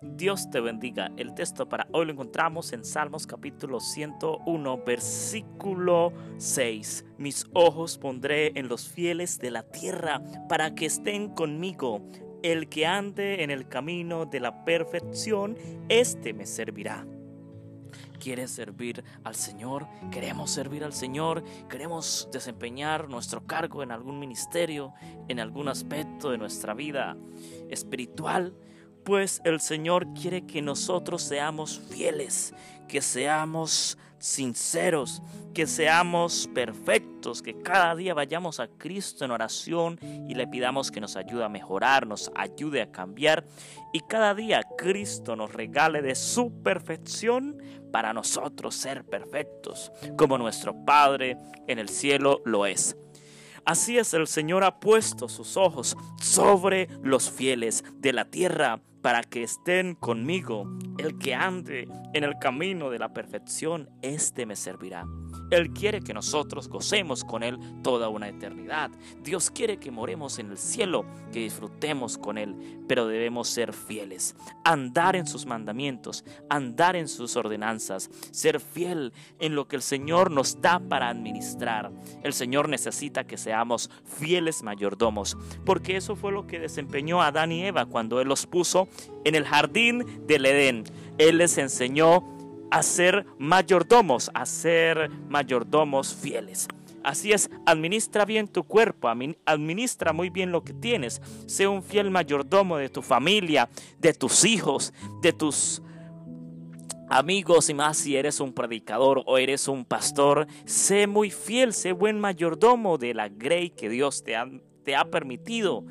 Dios te bendiga. El texto para hoy lo encontramos en Salmos capítulo 101, versículo 6. Mis ojos pondré en los fieles de la tierra para que estén conmigo. El que ande en el camino de la perfección, éste me servirá. ¿Quieres servir al Señor? ¿Queremos servir al Señor? ¿Queremos desempeñar nuestro cargo en algún ministerio, en algún aspecto de nuestra vida espiritual? Pues el Señor quiere que nosotros seamos fieles, que seamos sinceros, que seamos perfectos, que cada día vayamos a Cristo en oración y le pidamos que nos ayude a mejorar, nos ayude a cambiar y cada día Cristo nos regale de su perfección para nosotros ser perfectos, como nuestro Padre en el cielo lo es. Así es, el Señor ha puesto sus ojos sobre los fieles de la tierra para que estén conmigo. El que ande en el camino de la perfección, éste me servirá. Él quiere que nosotros gocemos con Él toda una eternidad. Dios quiere que moremos en el cielo, que disfrutemos con Él, pero debemos ser fieles, andar en sus mandamientos, andar en sus ordenanzas, ser fiel en lo que el Señor nos da para administrar. El Señor necesita que seamos fieles mayordomos, porque eso fue lo que desempeñó Adán y Eva cuando Él los puso en el jardín del Edén. Él les enseñó a ser mayordomos, a ser mayordomos fieles. Así es, administra bien tu cuerpo, administra muy bien lo que tienes. Sé un fiel mayordomo de tu familia, de tus hijos, de tus amigos y más si eres un predicador o eres un pastor. Sé muy fiel, sé buen mayordomo de la grey que Dios te ha, te ha permitido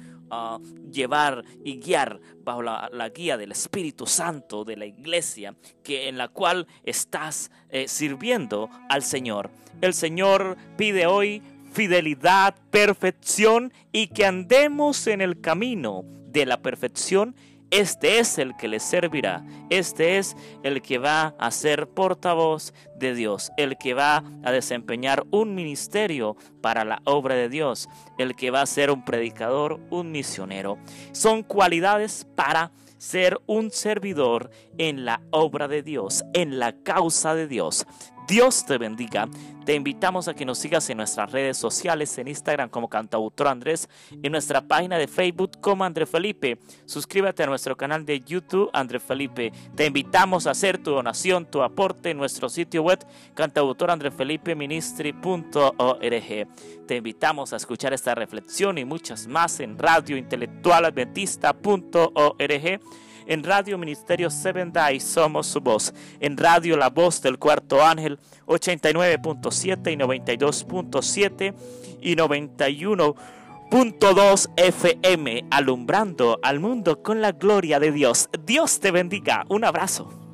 llevar y guiar bajo la, guía del Espíritu Santo de la iglesia que en la cual estás eh, sirviendo al Señor. El Señor pide hoy fidelidad, perfección y que andemos en el camino de la perfección este es el que le servirá. Este es el que va a ser portavoz de Dios. El que va a desempeñar un ministerio para la obra de Dios. El que va a ser un predicador, un misionero. Son cualidades para ser un servidor en la obra de Dios, en la causa de Dios. Dios te bendiga. Te invitamos a que nos sigas en nuestras redes sociales, en Instagram como Cantautor Andrés, en nuestra página de Facebook como André Felipe. Suscríbete a nuestro canal de YouTube André Felipe. Te invitamos a hacer tu donación, tu aporte en nuestro sitio web cantautorandrefelipeministry.org. Te invitamos a escuchar esta reflexión y muchas más en radiointelectualadventista.org en Radio Ministerio Seven Day somos su voz. En Radio La Voz del Cuarto Ángel 89.7 y 92.7 y 91.2 FM, alumbrando al mundo con la gloria de Dios. Dios te bendiga. Un abrazo.